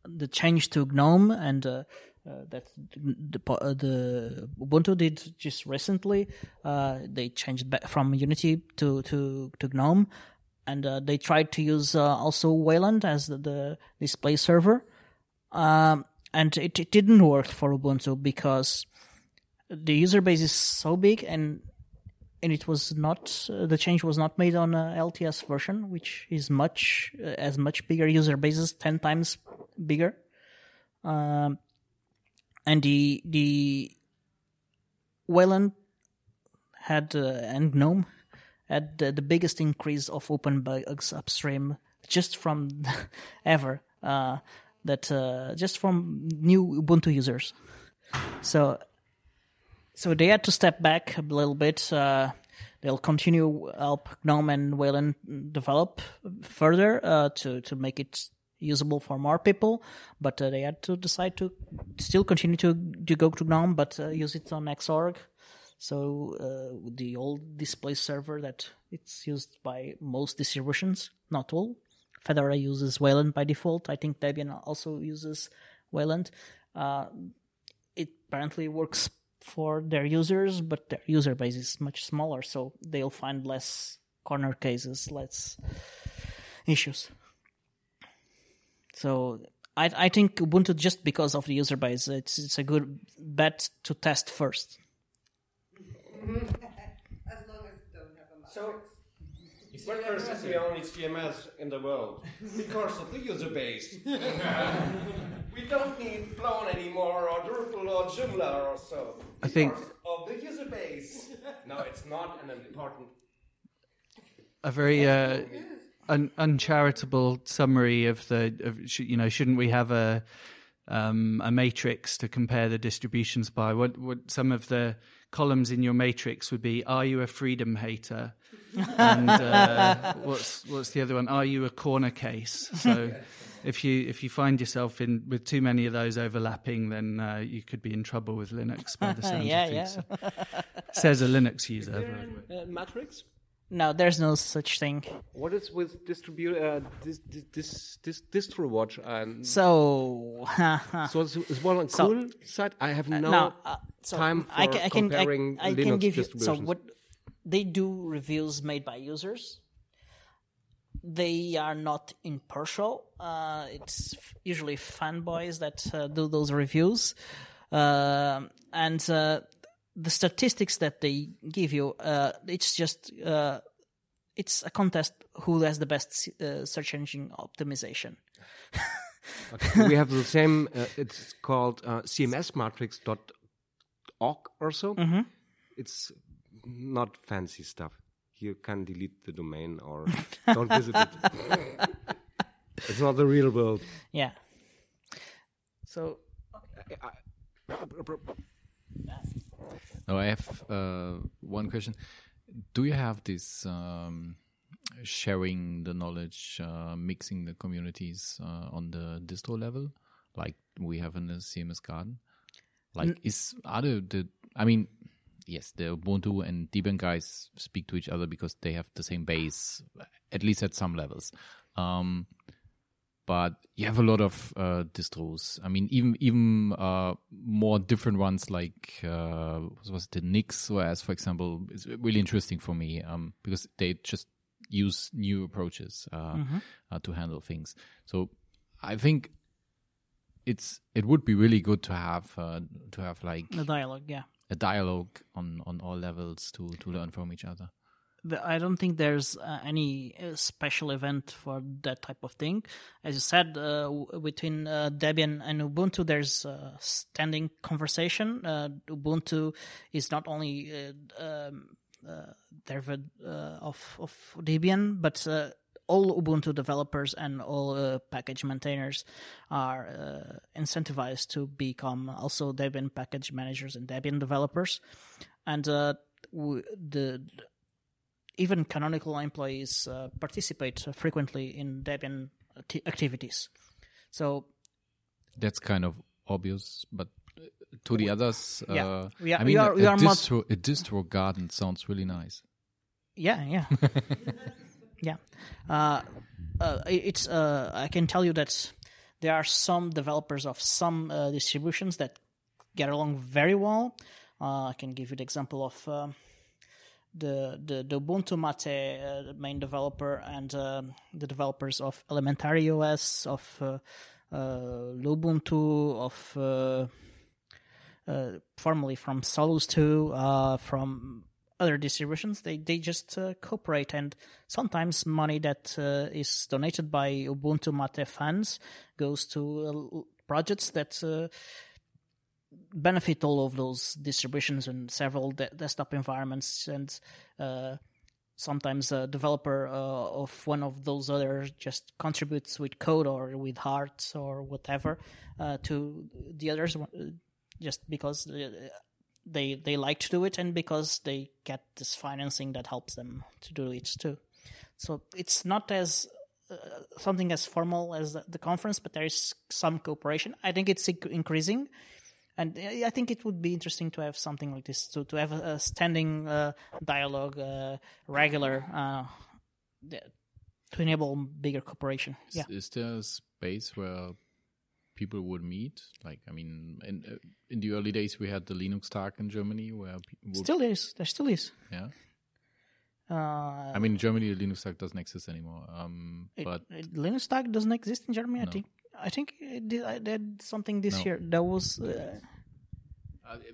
the change to GNOME and. Uh, that the, uh, the Ubuntu did just recently. Uh, they changed back from Unity to to to GNOME, and uh, they tried to use uh, also Wayland as the, the display server, um, and it, it didn't work for Ubuntu because the user base is so big and and it was not uh, the change was not made on uh, LTS version, which is much uh, as much bigger user bases, ten times bigger. Um, and the the Wayland had uh, and GNOME had the, the biggest increase of open bugs upstream just from <laughs> ever. Uh, that uh, just from new Ubuntu users. So so they had to step back a little bit. Uh, they'll continue help GNOME and Wayland develop further uh, to to make it usable for more people. But uh, they had to decide to still continue to to go to GNOME, but uh, use it on Xorg. So uh, the old display server that it's used by most distributions, not all. Fedora uses Wayland by default. I think Debian also uses Wayland. Uh, it apparently works for their users, but their user base is much smaller, so they'll find less corner cases, less issues. So I I think Ubuntu just because of the user base, it's it's a good bet to test first. as long as you don't have a lot. So, WordPress is the only CMS in the world because of the user base. <laughs> we don't need Plone anymore, or Drupal, or Joomla, or so. I think- of the user base. No, it's not an important. a very uh, un- uncharitable summary of the of sh- you know shouldn't we have a um, a matrix to compare the distributions by what what some of the columns in your matrix would be are you a freedom hater and uh, <laughs> what's what's the other one are you a corner case so <laughs> if you if you find yourself in with too many of those overlapping then uh, you could be in trouble with Linux by the <laughs> sounds Yeah, of things yeah. says a Linux user by the way. Uh, matrix? No, there's no such thing. What is with distribute uh, this this this DistroWatch and So, <laughs> so is one on So- cool side? I have no, no, uh, so time for I can, I can, I, comparing I Linux can give you. So what they do reviews made by users. They are not impartial. Uh, it's f- usually fanboys that uh, do those reviews, Um and uh, the statistics that they give you. Uh, it's just uh, it's a contest who has the best uh, search engine optimization. Okay, we have the same. Uh, it's called uh, cmsmatrix.org or so. Mhm. It's not fancy stuff. You can delete the domain or don't visit it. it's not the real world. Yeah. So No, I have uh, one question. Do you have this um, sharing the knowledge, uh, mixing the communities uh, on the distro level, like we have in the CMS Garden? Like, N- is are the, the I mean, yes, the Ubuntu and Debian guys speak to each other because they have the same base, at least at some levels. Um, but you have a lot of uh, distros. I mean, even even uh, more different ones like uh, what was it, the NixOS, for example, is really interesting for me um, because they just use new approaches uh, Mhm. uh, to handle things. So I think it's it would be really good to have uh, to have like A dialogue, yeah. a dialogue on on all levels to to learn from each other. I don't think there's uh, any uh, special event for that type of thing. As you said, uh, w- between uh, Debian and Ubuntu, there's a standing conversation. Ubuntu is not only um, of of Debian, but all Ubuntu developers and all uh, package maintainers are uh, incentivized to become also Debian package managers and Debian developers, and uh, w- the even canonical employees uh, participate frequently in Debian acti- activities. So That's kind of obvious, but uh, to the others, Yeah. uh, We are- I we mean, are- a, we a are distro, a distro garden sounds really nice. Yeah, yeah, <laughs> yeah. Uh, uh, it's. Uh, I can tell you that there are some developers of some uh, distributions that get along very well. Uh, I can give you the example of uh, the, the the Ubuntu Mate uh, main developer and um the developers of Elementary OS of uh, uh, Lubuntu of. Uh, uh, formerly from Solus 2, uh, from other distributions. They they just cooperate, and sometimes money that is donated by Ubuntu Mate fans goes to projects that benefit all of those distributions and several de- desktop environments and. Uh, sometimes a developer uh, of one of those others just contributes with code or with hearts or whatever uh, to the others uh, just because uh, they they like to do it and because they get this financing that helps them to do it too. So it's not as uh, something as formal as the, conference, but there is some cooperation. I think it's inc- increasing. And I I think it would be interesting to have something like this, to, to have a, a standing uh, dialogue, uh, regular, uh, to enable bigger cooperation. Is, Yeah. is there a space where people would meet? Like, I mean, in uh, in the early days, we had the Linux Tag in Germany, where Still is. There still is. yeah. Uh, I mean, in Germany, the Linux Tag doesn't exist anymore. Um, It- but it- Linux Tag doesn't exist in Germany. I think. I think did, I did something this No. year. that was. Uh,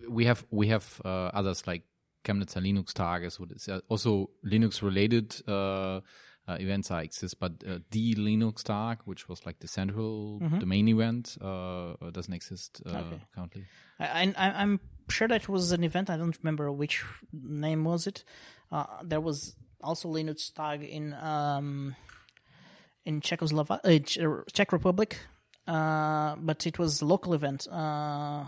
we have we have uh, others like Chemnitzer Linux Tages, what is uh, also Linux related uh, uh, events are exist, but uh, the Linux Tag, which was like the central, Mhm. the main event, uh, uh, doesn't exist uh, Okay. currently. I, I, I'm sure that was an event. I don't remember which name was it. Uh, there was also Linux Tag in um, in Czechoslovakia, uh, Czech- Czech Republic, uh, but it was a local event. Uh,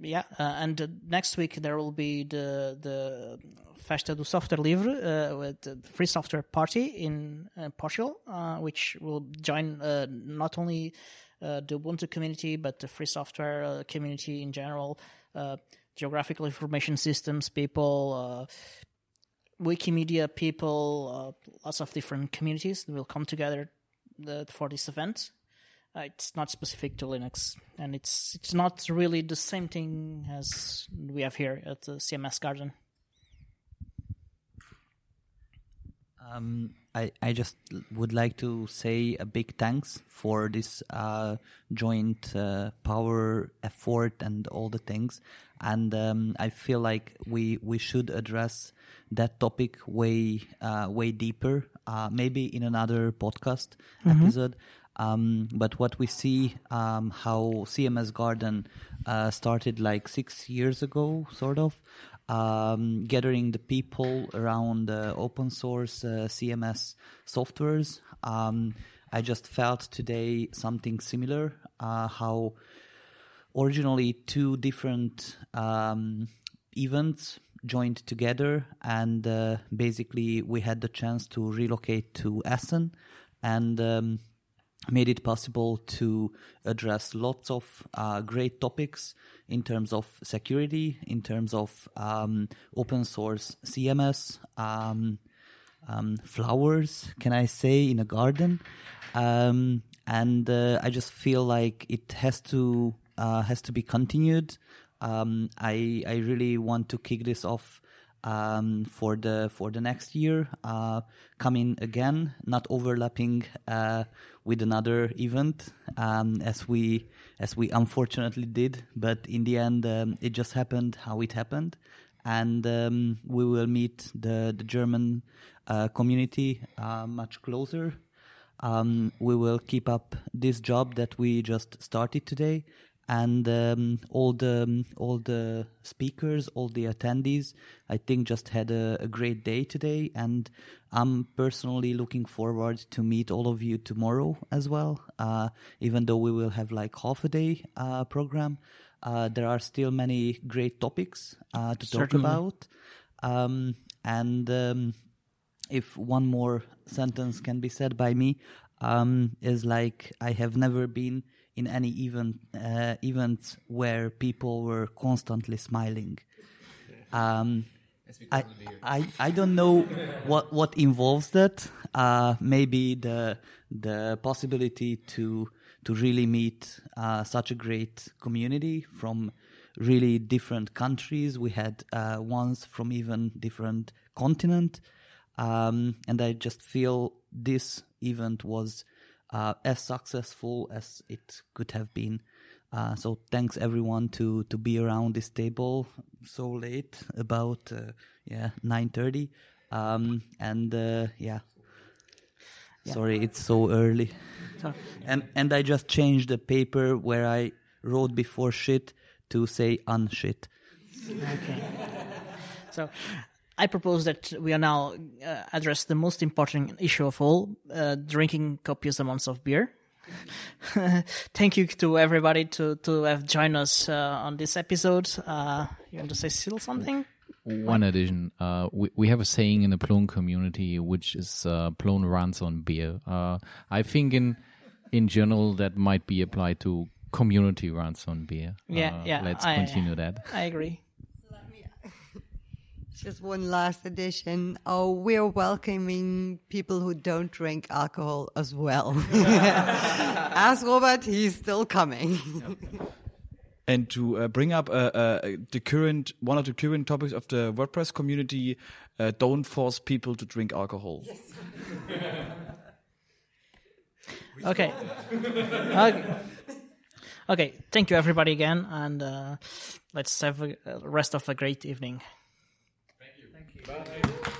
yeah, uh, and next week there will be the the Festa do Software Livre uh, with the Free Software Party in Portugal, which will join not only the Ubuntu community but the free software community in general, geographical information systems people, Wikimedia people, uh, lots of different communities will come together for this event. Uh, it's not specific to Linux, and it's it's not really the same thing as we have here at the CMS Garden. Um, I, I just would like to say a big thanks for this uh, joint uh, power effort and all the things. And um, I feel like we we should address that topic way uh, way deeper, uh, maybe in another podcast Mhm. episode. Um, but what we see, um, how CMS Garden uh, started like six years ago, sort of, um, gathering the people around open source uh, CMS softwares. Um, I just felt today something similar. Uh, how originally two different um, events joined together, and uh, basically we had the chance to relocate to Essen and. Made it possible to address lots of uh, great topics in terms of security, in terms of um, open source CMS, um, um, flowers, can I say, in a garden. Um, and uh, I just feel like it has to uh, has to be continued. Um, I I really want to kick this off um, for the for the next year, uh, coming again, not overlapping uh, with another event um, as we as we unfortunately did. But in the end, um, it just happened how it happened, and um, we will meet the the German uh, community uh, much closer. Um, we will keep up this job that we just started today, and um, all the all the speakers, all the attendees. I think just had a, a great day today, and I'm personally looking forward to meet all of you tomorrow as well. Uh, even though we will have like half a day uh, program, uh, there are still many great topics uh, to talk about. Um, and um, if one more sentence can be said by me, um, is like I have never been in any event uh, event where people were constantly smiling. Um, I, I I don't know what what involves that. Uh, maybe the the possibility to to really meet uh, such a great community from really different countries. We had uh, ones from even different continent, um, and I just feel this event was uh, as successful as it could have been. Uh, so thanks everyone to to be around this table so late, about uh, yeah nine thirty, um, and uh, yeah. Yeah. Sorry, it's so early, Sorry. and and I just changed the paper where I wrote before shit to say unshit. Okay. So, I propose that we are now uh, address the most important issue of all: uh, drinking copious amounts of beer. <laughs> Thank you to everybody to to have joined us uh, on this episode. Uh, you want to say still something? One addition, uh, we, we have a saying in the Plone community, which is uh, Plone runs on beer. Uh, I think in in general that might be applied to community runs on beer. Yeah, yeah. Let's I- continue that. I agree. Just one last addition. Oh, we're welcoming people who don't drink alcohol as well. <laughs> Ask Robert, he's still coming. <laughs> and to uh, bring up uh, uh, the current one of the current topics of the WordPress community, uh, don't force people to drink alcohol. <laughs> Okay. okay. Okay. Thank you, everybody, again, and uh, let's have a, a rest of a great evening. Amen.